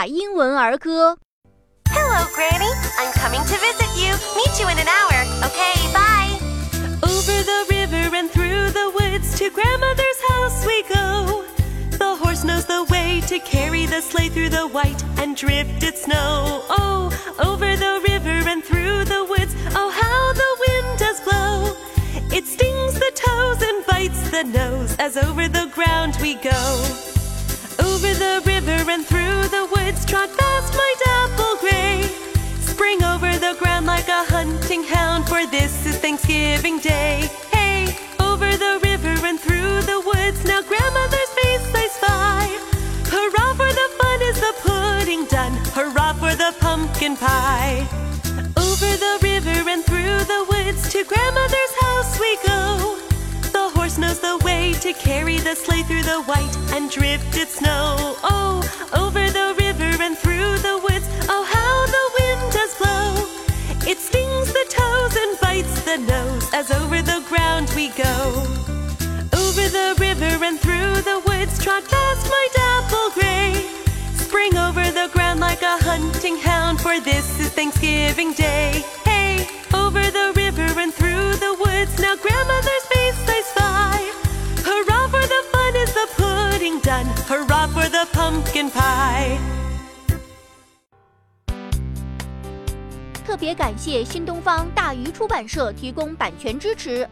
娜英文儿歌。 Hello, Granny. I'm coming to visit you. Meet you in an hour. Okay, bye. Over the river and through the woods to grandmother's house we go. The horse knows the way to carry the sleigh through the white and drifted snow. Oh, over the river and through the woods, oh, how the wind does blow. It stings the toes and bites the nose as over the ground we go. Over the river and the ground like a hunting hound, for this is Thanksgiving Day. Hey, over the river and through the woods, now grandmother's face I spy. Hurrah for the fun is the pudding done, hurrah for the pumpkin pie. Over the river and through the woods, to grandmother's house we go. The horse knows the way to carry the sleigh through the white and drifted snow. Oh, over the the nose as over the ground we go. Over the river and through the woods, trot fast my dapple gray. Spring over the ground like a hunting hound, for this is Thanksgiving Day. Hey, over the river and through the woods, now grandmother's face I spy. Hurrah for the fun is the pudding done, hurrah for the pumpkin pie. 特别感谢新东方大鱼出版社提供版权支持。